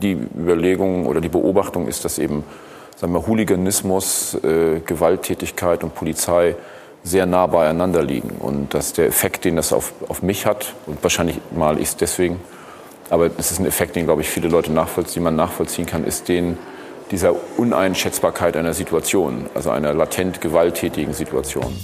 Die Überlegung oder die Beobachtung ist, dass eben sagen wir, Hooliganismus, äh, Gewalttätigkeit und Polizei sehr nah beieinander liegen und dass der Effekt, den das auf, auf mich hat, und wahrscheinlich mal ist deswegen, aber es ist ein Effekt, den, glaube ich, viele Leute nachvollziehen, die man nachvollziehen kann, ist den dieser Uneinschätzbarkeit einer Situation, also einer latent gewalttätigen Situation.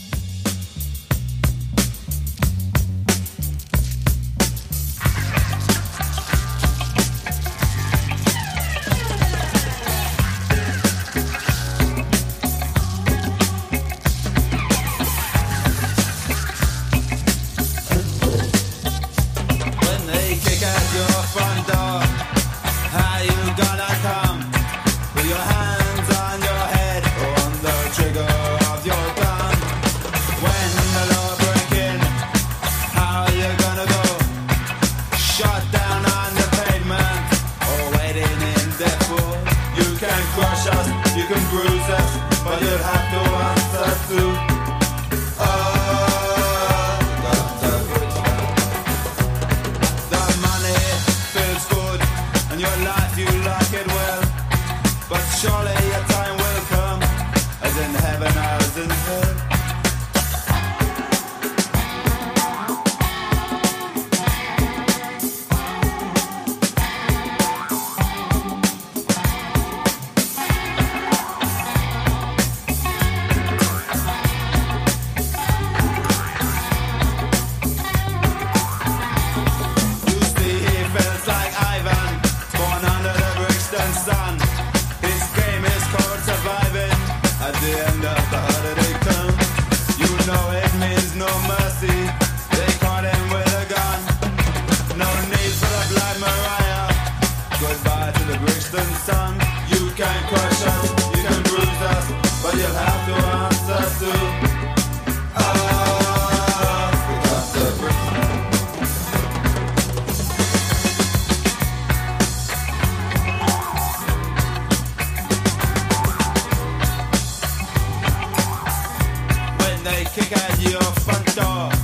Es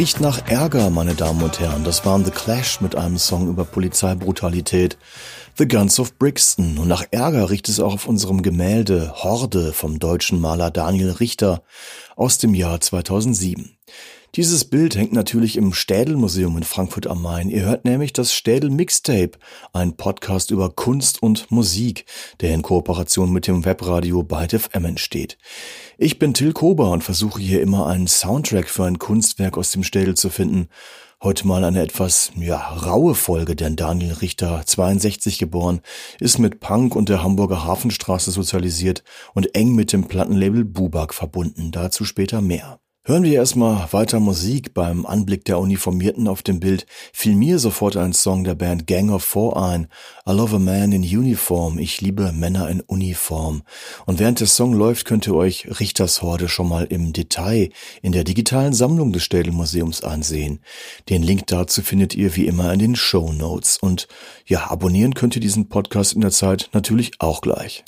riecht nach Ärger, meine Damen und Herren. Das waren The Clash mit einem Song über Polizeibrutalität. The Guns of Brixton. Und nach Ärger riecht es auch auf unserem Gemälde Horde vom deutschen Maler Daniel Richter aus dem Jahr 2007. Dieses Bild hängt natürlich im Städel-Museum in Frankfurt am Main. Ihr hört nämlich das Städel Mixtape, ein Podcast über Kunst und Musik, der in Kooperation mit dem Webradio Byte FM entsteht. Ich bin Till Kober und versuche hier immer einen Soundtrack für ein Kunstwerk aus dem Städel zu finden. Heute mal eine etwas, ja, raue Folge, denn Daniel Richter, 62 geboren, ist mit Punk und der Hamburger Hafenstraße sozialisiert und eng mit dem Plattenlabel Bubak verbunden. Dazu später mehr. Hören wir erstmal weiter Musik. Beim Anblick der Uniformierten auf dem Bild fiel mir sofort ein Song der Band Gang of Four ein. I love a man in uniform. Ich liebe Männer in Uniform. Und während der Song läuft, könnt ihr euch Richters Horde schon mal im Detail in der digitalen Sammlung des Städelmuseums ansehen. Den Link dazu findet ihr wie immer in den Show Notes. Und ja, abonnieren könnt ihr diesen Podcast in der Zeit natürlich auch gleich.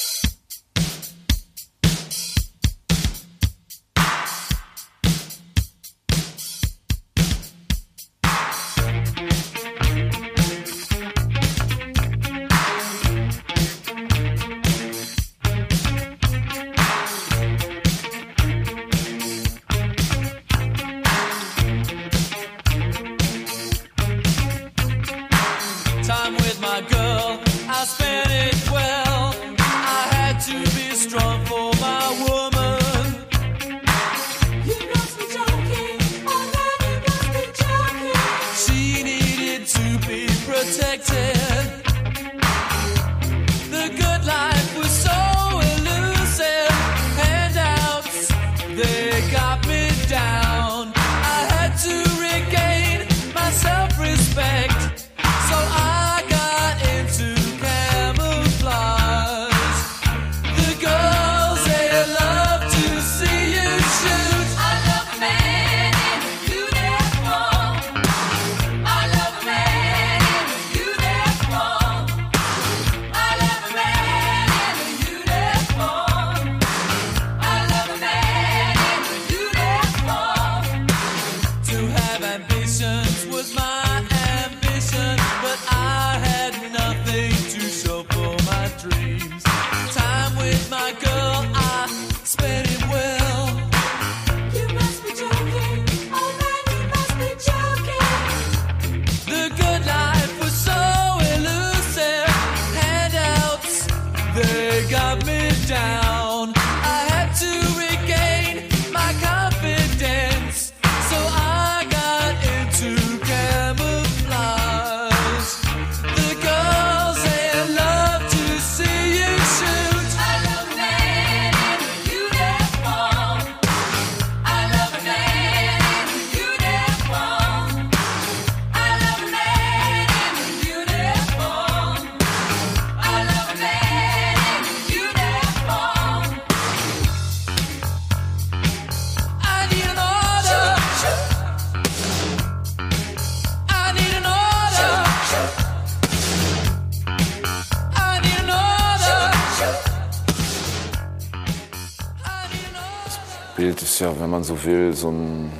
Man so will, so ein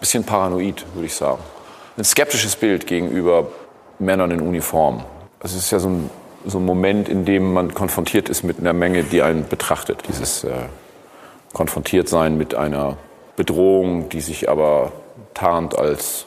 bisschen paranoid, würde ich sagen. Ein skeptisches Bild gegenüber Männern in Uniform. Es ist ja so ein, so ein Moment, in dem man konfrontiert ist mit einer Menge, die einen betrachtet. Dieses äh, konfrontiert sein mit einer Bedrohung, die sich aber tarnt als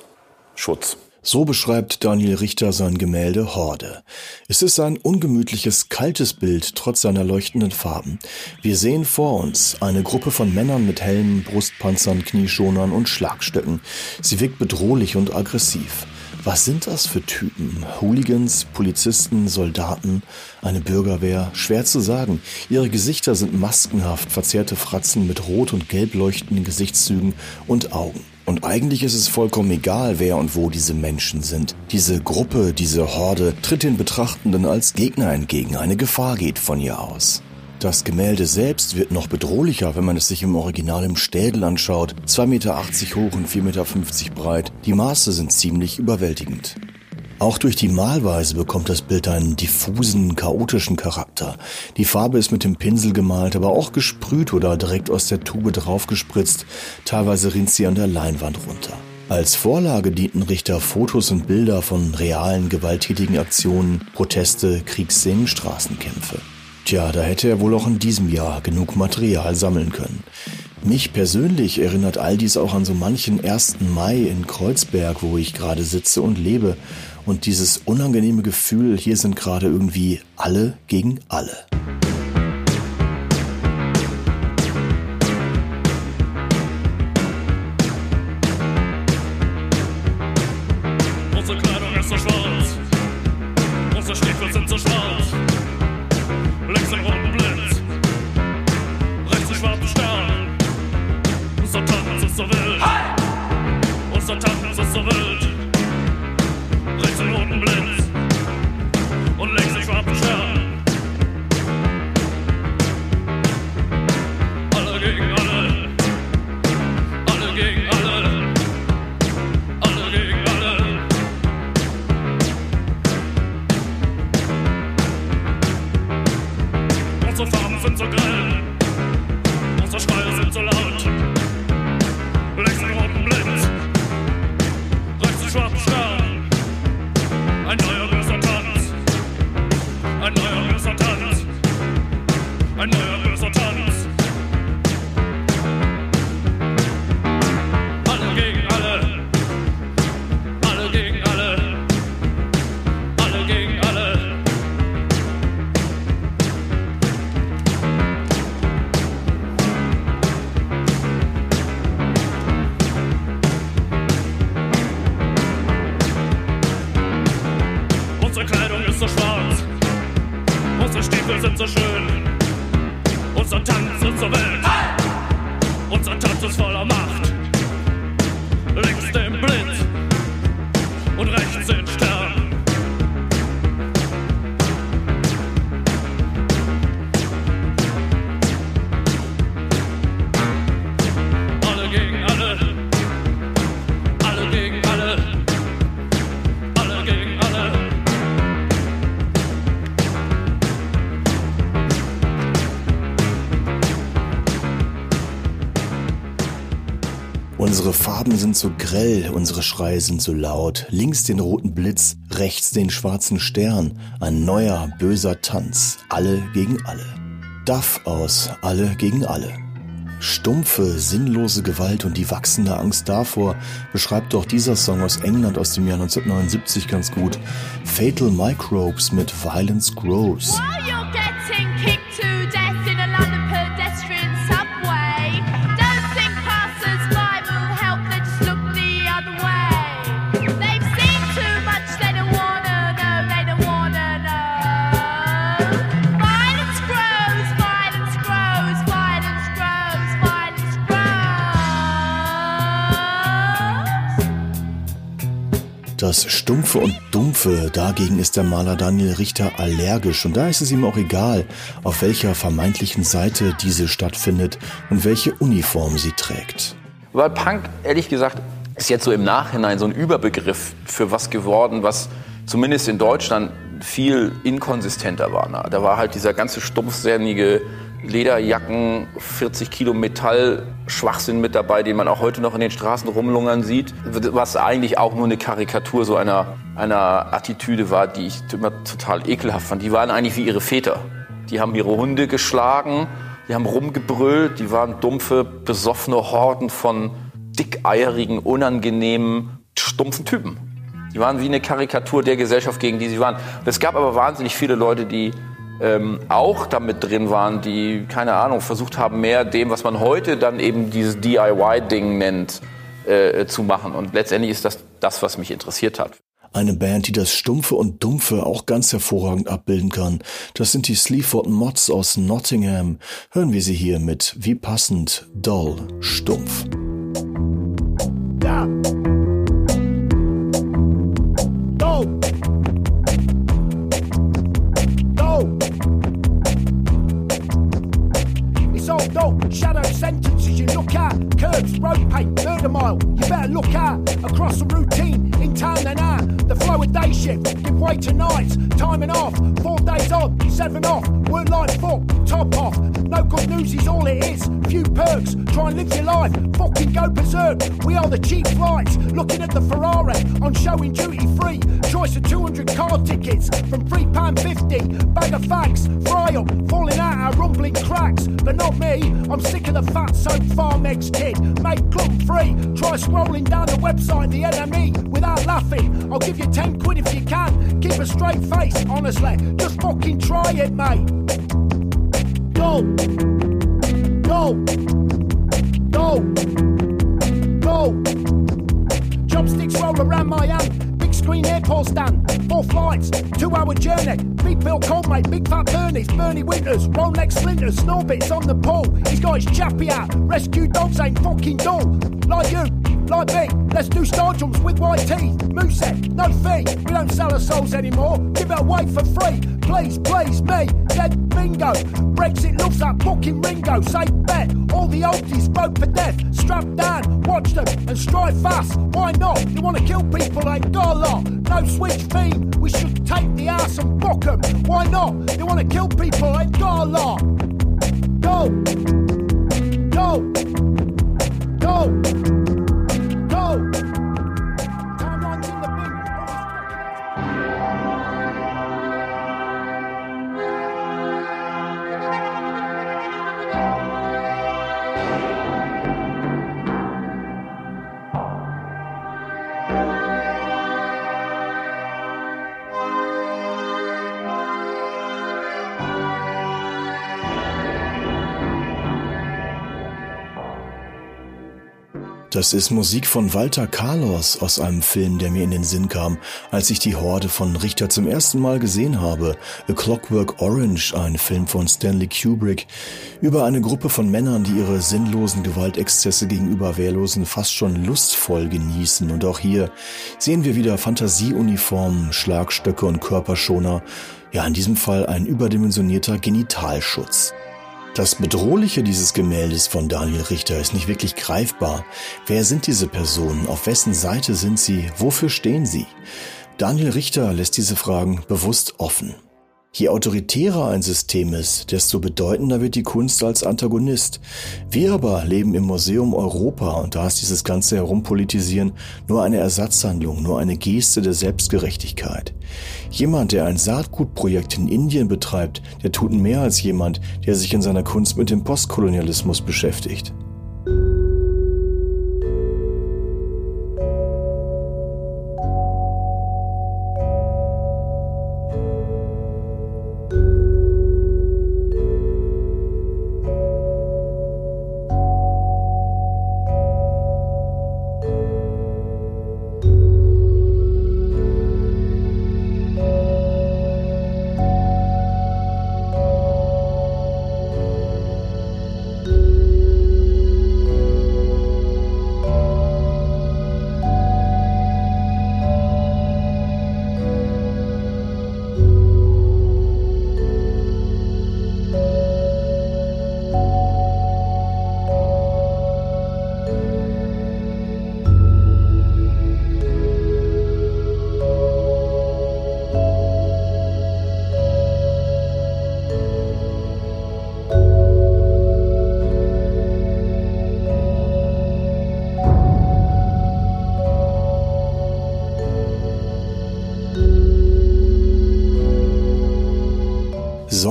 Schutz. So beschreibt Daniel Richter sein Gemälde Horde. Es ist ein ungemütliches, kaltes Bild trotz seiner leuchtenden Farben. Wir sehen vor uns eine Gruppe von Männern mit Helmen, Brustpanzern, Knieschonern und Schlagstöcken. Sie wirkt bedrohlich und aggressiv. Was sind das für Typen? Hooligans, Polizisten, Soldaten, eine Bürgerwehr? Schwer zu sagen. Ihre Gesichter sind maskenhaft, verzerrte Fratzen mit rot und gelb leuchtenden Gesichtszügen und Augen. Und eigentlich ist es vollkommen egal, wer und wo diese Menschen sind. Diese Gruppe, diese Horde tritt den Betrachtenden als Gegner entgegen. Eine Gefahr geht von ihr aus. Das Gemälde selbst wird noch bedrohlicher, wenn man es sich im Original im Städel anschaut. 2,80 Meter hoch und 4,50 Meter breit. Die Maße sind ziemlich überwältigend. Auch durch die Malweise bekommt das Bild einen diffusen, chaotischen Charakter. Die Farbe ist mit dem Pinsel gemalt, aber auch gesprüht oder direkt aus der Tube draufgespritzt. Teilweise rinnt sie an der Leinwand runter. Als Vorlage dienten Richter Fotos und Bilder von realen gewalttätigen Aktionen, Proteste, Kriegsszenen, Straßenkämpfe. Tja, da hätte er wohl auch in diesem Jahr genug Material sammeln können. Mich persönlich erinnert all dies auch an so manchen 1. Mai in Kreuzberg, wo ich gerade sitze und lebe und dieses unangenehme Gefühl, hier sind gerade irgendwie alle gegen alle. Unsere Farben sind so grell, unsere Schreie sind so laut. Links den roten Blitz, rechts den schwarzen Stern. Ein neuer, böser Tanz. Alle gegen alle. Duff aus Alle gegen alle. Stumpfe, sinnlose Gewalt und die wachsende Angst davor beschreibt doch dieser Song aus England aus dem Jahr 1979 ganz gut. Fatal Microbes mit Violence Grows. While Das Stumpfe und Dumpfe, dagegen ist der Maler Daniel Richter allergisch und da ist es ihm auch egal, auf welcher vermeintlichen Seite diese stattfindet und welche Uniform sie trägt. Weil Punk, ehrlich gesagt, ist jetzt so im Nachhinein so ein Überbegriff für was geworden, was zumindest in Deutschland viel inkonsistenter war. Ne? Da war halt dieser ganze stumpfsinnige Lederjacken, 40 Kilo Metall-Schwachsinn mit dabei, den man auch heute noch in den Straßen rumlungern sieht, was eigentlich auch nur eine Karikatur so einer, einer Attitüde war, die ich immer total ekelhaft fand. Die waren eigentlich wie ihre Väter. Die haben ihre Hunde geschlagen, die haben rumgebrüllt, die waren dumpfe, besoffene Horden von dickeierigen, unangenehmen, stumpfen Typen. Die waren wie eine Karikatur der Gesellschaft, gegen die sie waren. Es gab aber wahnsinnig viele Leute, die ähm, auch damit drin waren, die, keine Ahnung, versucht haben, mehr dem, was man heute dann eben dieses DIY-Ding nennt, äh, zu machen. Und letztendlich ist das das, was mich interessiert hat. Eine Band, die das Stumpfe und Dumpfe auch ganz hervorragend abbilden kann. Das sind die Sleaford Mods aus Nottingham. Hören wir sie hier mit Wie passend, Doll, Stumpf. Ja. Doll. Shadow sentences you look at. Curbs, road paint, murder mile. You better look out. Across the routine, in town shift, give way to nights. Time and off, four days on, seven off. Work like fuck, top off. No good news is all it is. Few perks, try and live your life. Fucking go berserk. We are the cheap flights. Looking at the Ferrari on showing duty free. Choice of 200 car tickets from £3.50. Bag of facts, fry up, falling out our rumbling cracks. But not me, I'm sick of the fat soap farm eggs kid. Make gluten free. Try scrolling down the website, the NME, without laughing. I'll give you 10 quid if you can. Keep a straight face, honestly. Just fucking try it, mate. Go! Go! Go! Go! Chopsticks roll around my hand. Big screen airport stand. Four flights, two hour journey. Big Bill Coldmate, Big Fat Bernie's, Bernie Winters, Rolex Splinters, Snorbits on the pole. He's got his chappy out. Rescue dogs ain't fucking dull. Like you, like me. Let's do star jumps with white teeth. Moosehead, no fee. We don't sell our souls anymore. Give it away for free. Please, please, me. Dead bingo. Brexit loves that fucking Ringo. Say bet. All the oldies vote for death. Strap down, watch them and strike fast. Why not? You want to kill people, a lot. No switch theme. We should take the ass and fuck them. Why not? Want to kill people, a lot. Go. Go. Go. Das ist Musik von Walter Carlos aus einem Film, der mir in den Sinn kam, als ich die Horde von Richter zum ersten Mal gesehen habe. A Clockwork Orange, ein Film von Stanley Kubrick, über eine Gruppe von Männern, die ihre sinnlosen Gewaltexzesse gegenüber Wehrlosen fast schon lustvoll genießen. Und auch hier sehen wir wieder Fantasieuniformen, Schlagstöcke und Körperschoner. Ja, in diesem Fall ein überdimensionierter Genitalschutz. Das Bedrohliche dieses Gemäldes von Daniel Richter ist nicht wirklich greifbar. Wer sind diese Personen? Auf wessen Seite sind sie? Wofür stehen sie? Daniel Richter lässt diese Fragen bewusst offen. Je autoritärer ein System ist, desto bedeutender wird die Kunst als Antagonist. Wir aber leben im Museum Europa und da ist dieses ganze Herumpolitisieren nur eine Ersatzhandlung, nur eine Geste der Selbstgerechtigkeit. Jemand, der ein Saatgutprojekt in Indien betreibt, der tut mehr als jemand, der sich in seiner Kunst mit dem Postkolonialismus beschäftigt.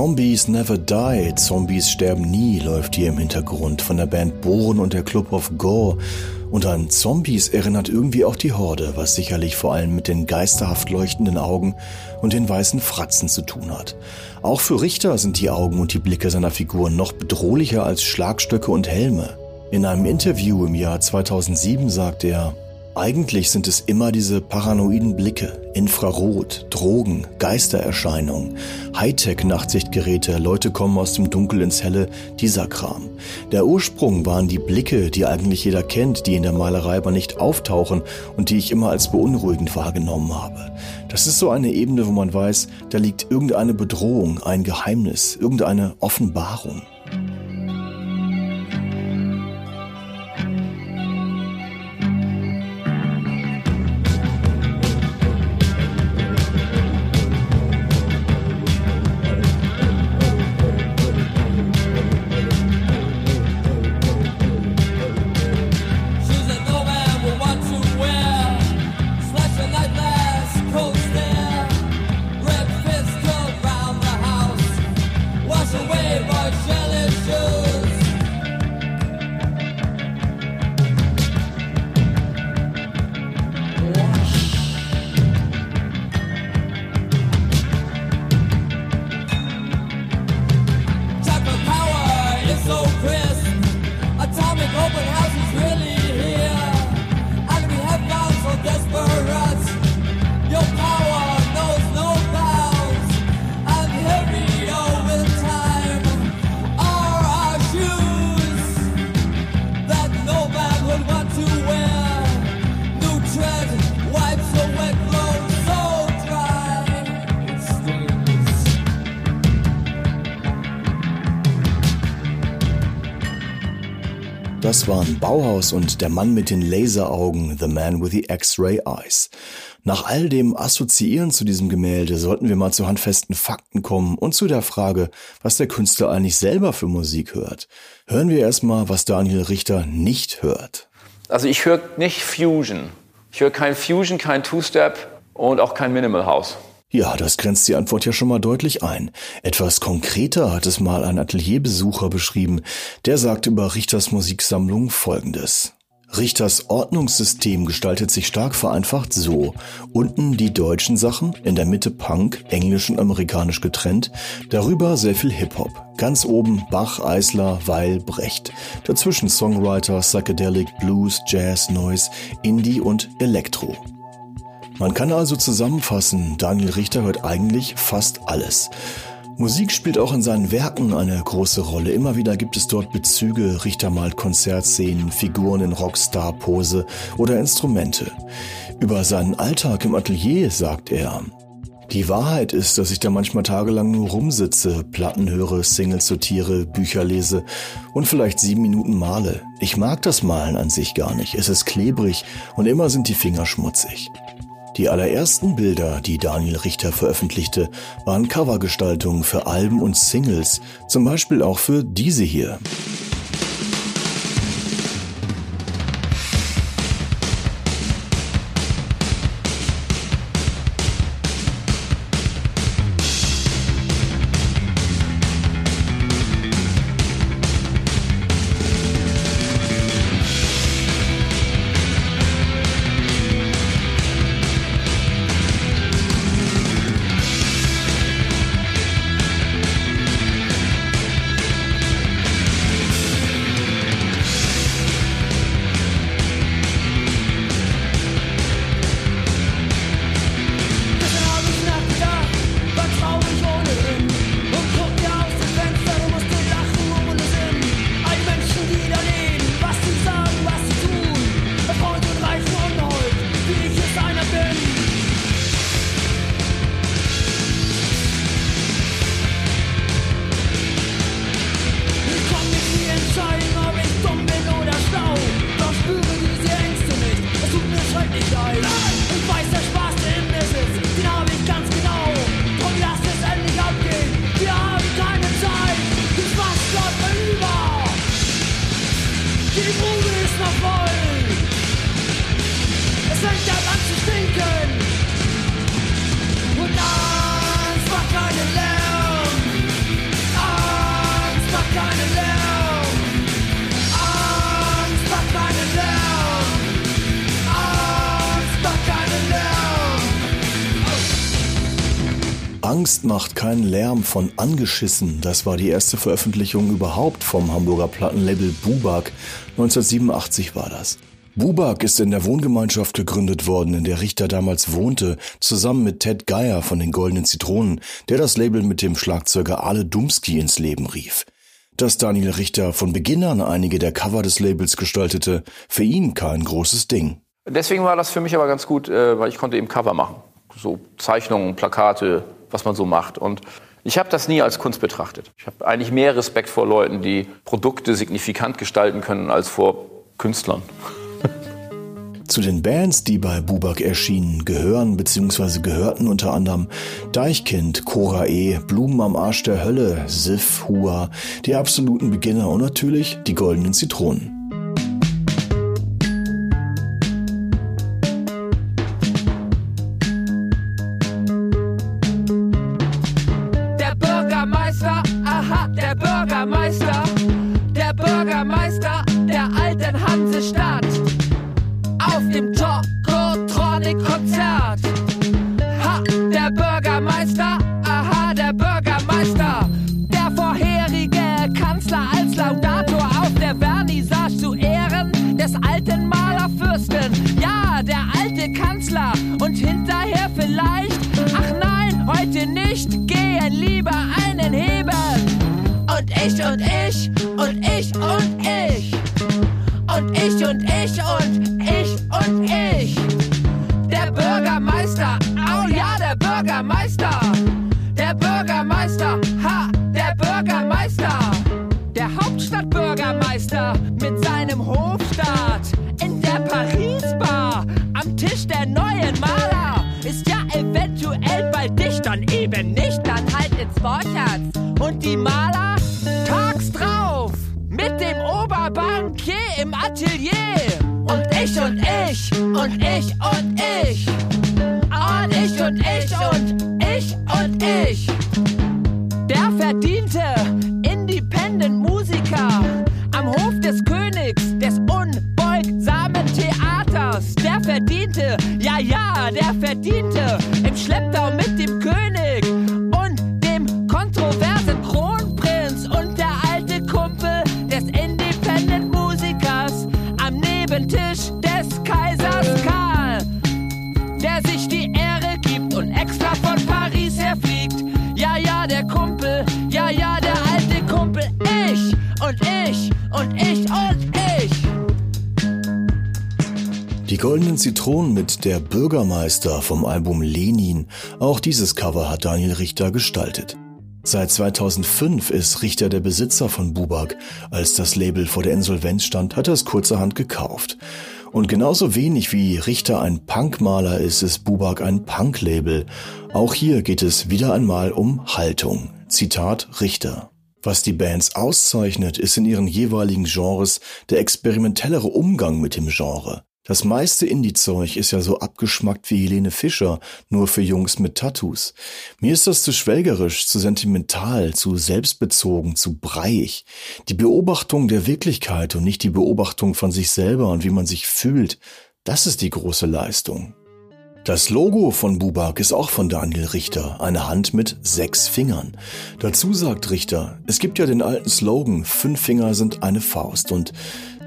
Zombies Never Die, Zombies sterben nie, läuft hier im Hintergrund von der Band Bohren und der Club of Gore. Und an Zombies erinnert irgendwie auch die Horde, was sicherlich vor allem mit den geisterhaft leuchtenden Augen und den weißen Fratzen zu tun hat. Auch für Richter sind die Augen und die Blicke seiner Figuren noch bedrohlicher als Schlagstöcke und Helme. In einem Interview im Jahr 2007 sagt er, eigentlich sind es immer diese paranoiden Blicke, Infrarot, Drogen, Geistererscheinungen, Hightech-Nachtsichtgeräte, Leute kommen aus dem Dunkel ins Helle, dieser Kram. Der Ursprung waren die Blicke, die eigentlich jeder kennt, die in der Malerei aber nicht auftauchen und die ich immer als beunruhigend wahrgenommen habe. Das ist so eine Ebene, wo man weiß, da liegt irgendeine Bedrohung, ein Geheimnis, irgendeine Offenbarung. Das waren Bauhaus und der Mann mit den Laseraugen, The Man with the X-Ray Eyes. Nach all dem Assoziieren zu diesem Gemälde sollten wir mal zu handfesten Fakten kommen und zu der Frage, was der Künstler eigentlich selber für Musik hört. Hören wir erstmal, was Daniel Richter nicht hört. Also ich höre nicht Fusion. Ich höre kein Fusion, kein Two-Step und auch kein Minimal House. Ja, das grenzt die Antwort ja schon mal deutlich ein. Etwas konkreter hat es mal ein Atelierbesucher beschrieben. Der sagte über Richters Musiksammlung Folgendes. Richters Ordnungssystem gestaltet sich stark vereinfacht so. Unten die deutschen Sachen, in der Mitte Punk, englisch und amerikanisch getrennt, darüber sehr viel Hip-Hop. Ganz oben Bach, Eisler, Weil, Brecht. Dazwischen Songwriter, Psychedelic, Blues, Jazz, Noise, Indie und Elektro. Man kann also zusammenfassen, Daniel Richter hört eigentlich fast alles. Musik spielt auch in seinen Werken eine große Rolle. Immer wieder gibt es dort Bezüge, Richter malt Konzertszenen, Figuren in Rockstar-Pose oder Instrumente. Über seinen Alltag im Atelier sagt er, die Wahrheit ist, dass ich da manchmal tagelang nur rumsitze, Platten höre, Singles sortiere, Bücher lese und vielleicht sieben Minuten male. Ich mag das Malen an sich gar nicht. Es ist klebrig und immer sind die Finger schmutzig. Die allerersten Bilder, die Daniel Richter veröffentlichte, waren Covergestaltungen für Alben und Singles, zum Beispiel auch für diese hier. Macht keinen Lärm von Angeschissen. Das war die erste Veröffentlichung überhaupt vom Hamburger Plattenlabel Bubak. 1987 war das. Bubak ist in der Wohngemeinschaft gegründet worden, in der Richter damals wohnte, zusammen mit Ted Geier von den Goldenen Zitronen, der das Label mit dem Schlagzeuger Ale Dumski ins Leben rief. Dass Daniel Richter von Beginn an einige der Cover des Labels gestaltete, für ihn kein großes Ding. Deswegen war das für mich aber ganz gut, äh, weil ich konnte eben Cover machen. So Zeichnungen, Plakate, was man so macht. Und ich habe das nie als Kunst betrachtet. Ich habe eigentlich mehr Respekt vor Leuten, die Produkte signifikant gestalten können, als vor Künstlern. Zu den Bands, die bei Bubak erschienen, gehören bzw. gehörten unter anderem Deichkind, Cora E., Blumen am Arsch der Hölle, Sif, Hua, die absoluten Beginner und natürlich die goldenen Zitronen. Kanzler und hinterher vielleicht, ach nein, heute nicht, gehen lieber einen heben. Und ich und ich und ich und ich. Und ich und ich und Die Maler tags drauf mit dem Oberbankier im Atelier. Und ich und ich und ich und ich. Die goldenen Zitronen mit der Bürgermeister vom Album Lenin. Auch dieses Cover hat Daniel Richter gestaltet. Seit 2005 ist Richter der Besitzer von Bubak. Als das Label vor der Insolvenz stand, hat er es kurzerhand gekauft. Und genauso wenig wie Richter ein Punkmaler ist, ist Bubak ein Punklabel. Auch hier geht es wieder einmal um Haltung. Zitat Richter. Was die Bands auszeichnet, ist in ihren jeweiligen Genres der experimentellere Umgang mit dem Genre. Das meiste Indie-Zeug ist ja so abgeschmackt wie Helene Fischer, nur für Jungs mit Tattoos. Mir ist das zu schwelgerisch, zu sentimental, zu selbstbezogen, zu breiig. Die Beobachtung der Wirklichkeit und nicht die Beobachtung von sich selber und wie man sich fühlt, das ist die große Leistung. Das Logo von Bubak ist auch von Daniel Richter, eine Hand mit sechs Fingern. Dazu sagt Richter, es gibt ja den alten Slogan, fünf Finger sind eine Faust und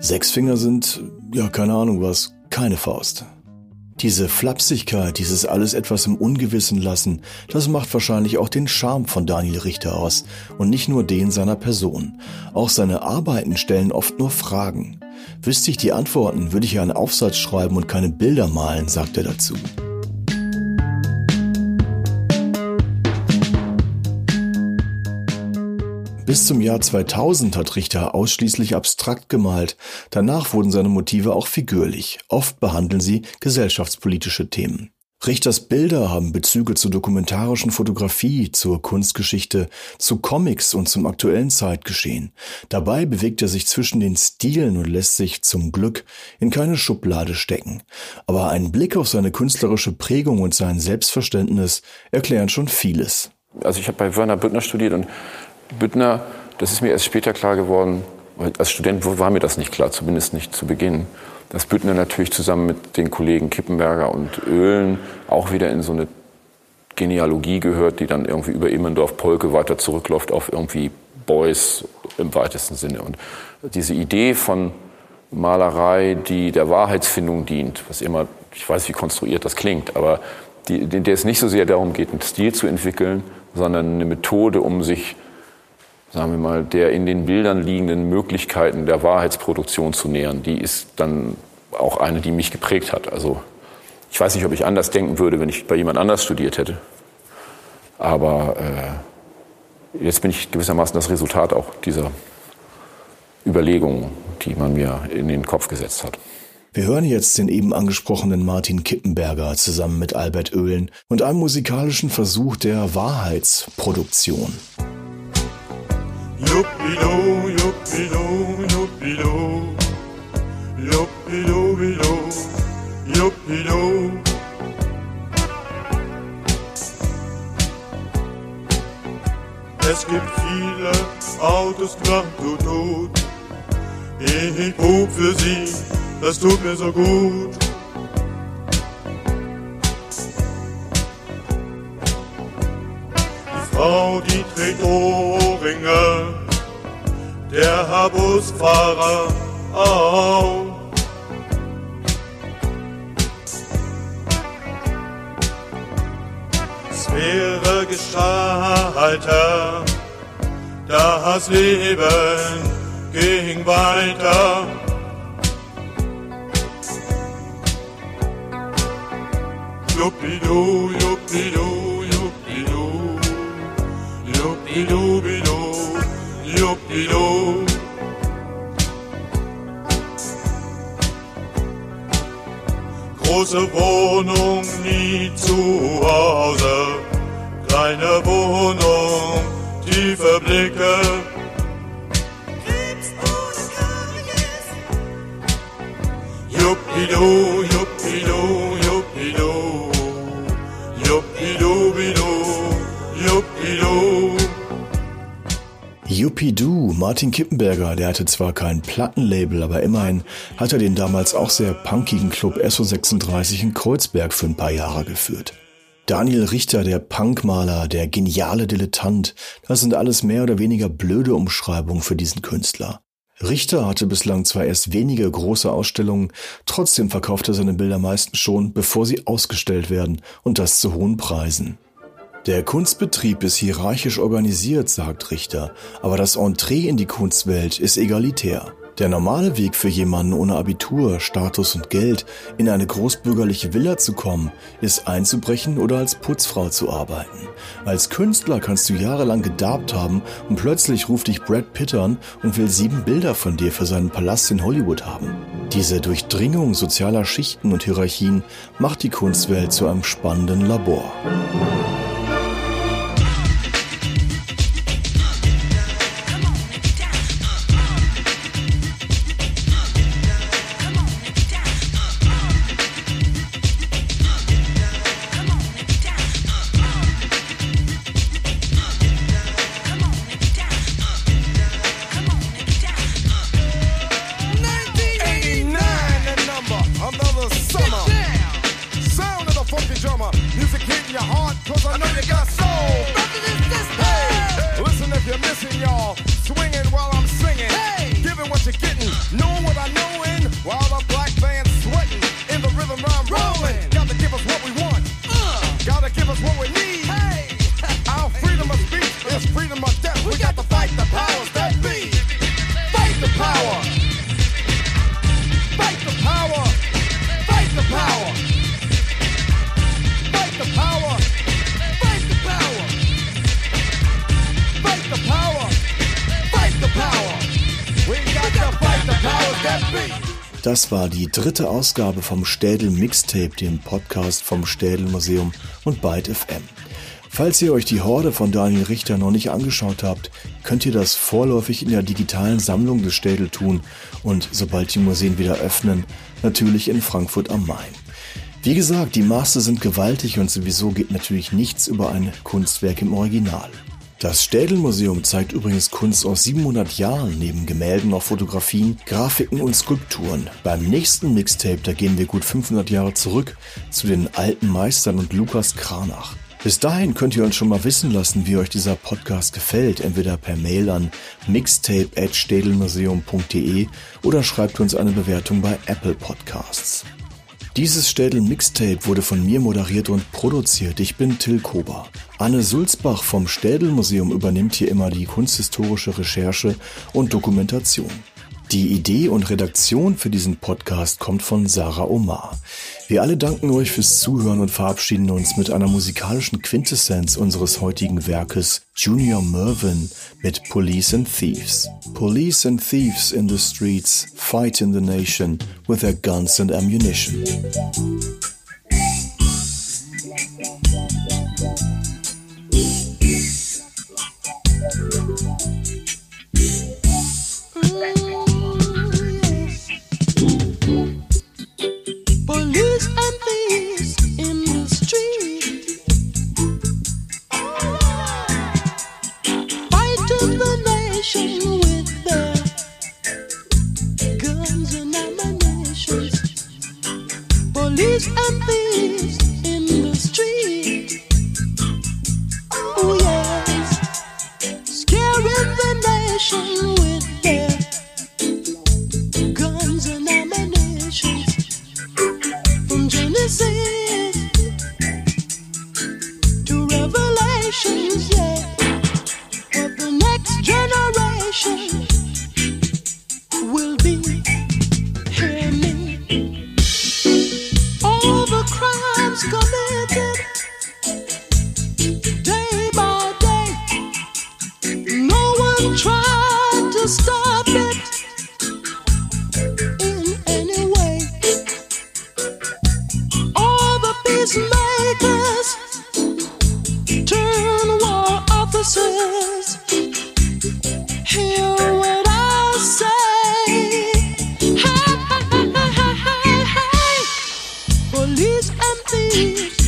sechs Finger sind, ja keine Ahnung was, keine Faust. Diese Flapsigkeit, dieses alles etwas im Ungewissen lassen, das macht wahrscheinlich auch den Charme von Daniel Richter aus und nicht nur den seiner Person. Auch seine Arbeiten stellen oft nur Fragen. Wüsste ich die Antworten, würde ich einen Aufsatz schreiben und keine Bilder malen, sagt er dazu. Bis zum Jahr 2000 hat Richter ausschließlich abstrakt gemalt. Danach wurden seine Motive auch figürlich. Oft behandeln sie gesellschaftspolitische Themen. Richters Bilder haben Bezüge zur dokumentarischen Fotografie, zur Kunstgeschichte, zu Comics und zum aktuellen Zeitgeschehen. Dabei bewegt er sich zwischen den Stilen und lässt sich zum Glück in keine Schublade stecken. Aber ein Blick auf seine künstlerische Prägung und sein Selbstverständnis erklären schon vieles. Also ich habe bei Werner Büttner studiert und Büttner, das ist mir erst später klar geworden, als Student war mir das nicht klar, zumindest nicht zu Beginn, dass Büttner natürlich zusammen mit den Kollegen Kippenberger und Öhlen auch wieder in so eine Genealogie gehört, die dann irgendwie über Immendorf, Polke weiter zurückläuft auf irgendwie Beuys im weitesten Sinne. Und diese Idee von Malerei, die der Wahrheitsfindung dient, was immer, ich weiß, wie konstruiert das klingt, aber die, der es nicht so sehr darum geht, einen Stil zu entwickeln, sondern eine Methode, um sich, sagen wir mal, der in den Bildern liegenden Möglichkeiten der Wahrheitsproduktion zu nähern, die ist dann auch eine, die mich geprägt hat. Also ich weiß nicht, ob ich anders denken würde, wenn ich bei jemand anders studiert hätte. Aber äh, jetzt bin ich gewissermaßen das Resultat auch dieser Überlegungen, die man mir in den Kopf gesetzt hat. Wir hören jetzt den eben angesprochenen Martin Kippenberger zusammen mit Albert Oehlen und einem musikalischen Versuch der Wahrheitsproduktion. Juppilo, juppilo, juppilo, juppilo, juppilo, juppilo. Es gibt viele Autos krank und tot. Ich hob für sie, das tut mir so gut. Die Frau, die trägt Ohrringe, der Herr Busfahrer auch. Es wäre gescheiter, das Leben ging weiter. Juppidu, juppidu, juppidu. Große Wohnung, nie zu Hause, kleine Wohnung, tiefe Blicke, Juppidu, juppidu, Juppidu, Martin Kippenberger, der hatte zwar kein Plattenlabel, aber immerhin hat er den damals auch sehr punkigen Club SO36 in Kreuzberg für ein paar Jahre geführt. Daniel Richter, der Punkmaler, der geniale Dilettant, das sind alles mehr oder weniger blöde Umschreibungen für diesen Künstler. Richter hatte bislang zwar erst wenige große Ausstellungen, trotzdem verkauft er seine Bilder meistens schon, bevor sie ausgestellt werden, und das zu hohen Preisen. Der Kunstbetrieb ist hierarchisch organisiert, sagt Richter, aber das Entree in die Kunstwelt ist egalitär. Der normale Weg für jemanden ohne Abitur, Status und Geld in eine großbürgerliche Villa zu kommen, ist einzubrechen oder als Putzfrau zu arbeiten. Als Künstler kannst du jahrelang gedarbt haben und plötzlich ruft dich Brad Pitt an und will sieben Bilder von dir für seinen Palast in Hollywood haben. Diese Durchdringung sozialer Schichten und Hierarchien macht die Kunstwelt zu einem spannenden Labor. Das war die dritte Ausgabe vom Städel Mixtape, dem Podcast vom Städel Museum und Byte FM. Falls ihr euch die Horde von Daniel Richter noch nicht angeschaut habt, könnt ihr das vorläufig in der digitalen Sammlung des Städel tun und sobald die Museen wieder öffnen, natürlich in Frankfurt am Main. Wie gesagt, die Maße sind gewaltig und sowieso geht natürlich nichts über ein Kunstwerk im Original. Das Städelmuseum zeigt übrigens Kunst aus 700 Jahren, neben Gemälden auch Fotografien, Grafiken und Skulpturen. Beim nächsten Mixtape, da gehen wir gut 500 Jahre zurück zu den alten Meistern und Lukas Kranach. Bis dahin könnt ihr uns schon mal wissen lassen, wie euch dieser Podcast gefällt, entweder per Mail an mixtape@städelmuseum.de oder schreibt uns eine Bewertung bei Apple Podcasts. Dieses Städel Mixtape wurde von mir moderiert und produziert. Ich bin Till Kober. Anne Sulzbach vom Städelmuseum übernimmt hier immer die kunsthistorische Recherche und Dokumentation. Die Idee und Redaktion für diesen Podcast kommt von Sarah Omar. Wir alle danken euch fürs Zuhören und verabschieden uns mit einer musikalischen Quintessenz unseres heutigen Werkes Junior Mervyn mit Police and Thieves. Police and thieves in the streets fight in the nation with their guns and ammunition. Street, Police and thieves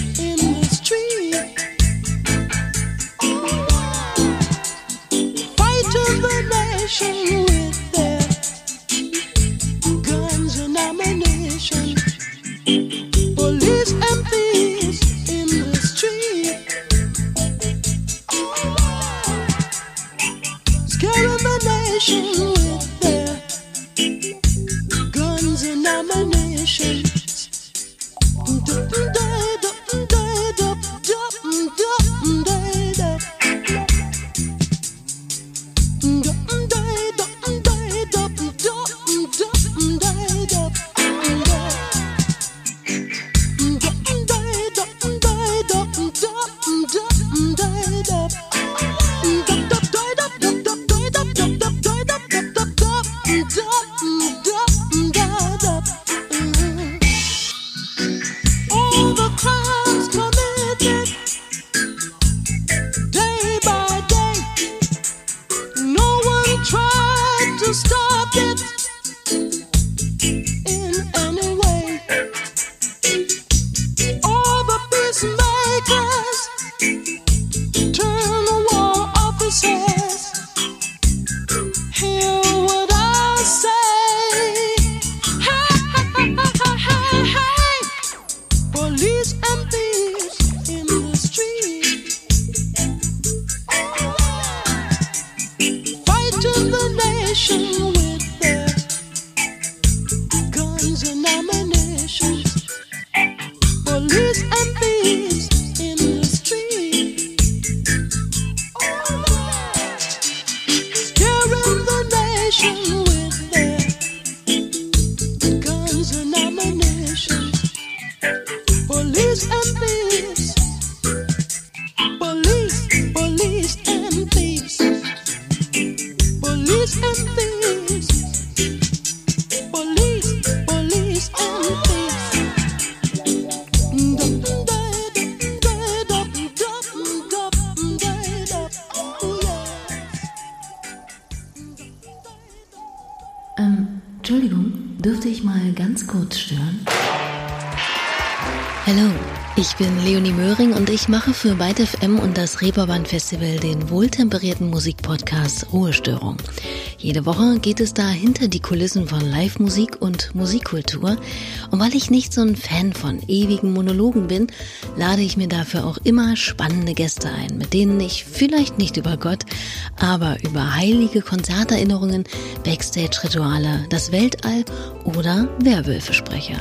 Ähm, Entschuldigung, dürfte ich mal ganz kurz stören? Hallo, ich bin Leonie Möhring und ich mache für Byte FM und das Reeperbahn Festival den wohltemperierten Musikpodcast Ruhestörung. Jede Woche geht es da hinter die Kulissen von Live-Musik und Musikkultur. Und weil ich nicht so ein Fan von ewigen Monologen bin, lade ich mir dafür auch immer spannende Gäste ein, mit denen ich vielleicht nicht über Gott, aber über heilige Konzerterinnerungen, Backstage-Rituale, das Weltall oder Werwölfe spreche.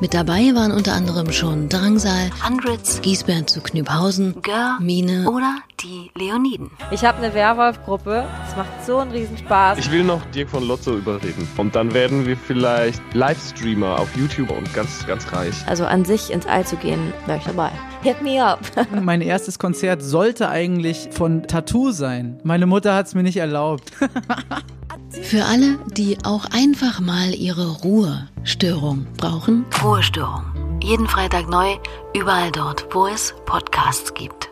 Mit dabei waren unter anderem schon Drangsal, Hundreds, Giesbert zu Knübhausen, Gör, Mine oder die Leoniden. Ich habe eine Werwolf-Gruppe. Es macht so einen Riesenspaß. Ich will noch Dirk von Lotzo überreden. Und dann werden wir vielleicht Livestreamer auf YouTube und ganz, ganz reich. Also an sich ins All zu gehen, wäre ich dabei. Hit me up. mein erstes Konzert sollte eigentlich von Tattoo sein. Meine Mutter hat es mir nicht erlaubt. Für alle, die auch einfach mal ihre Ruhestörung brauchen. Ruhestörung. Jeden Freitag neu, überall dort, wo es Podcasts gibt.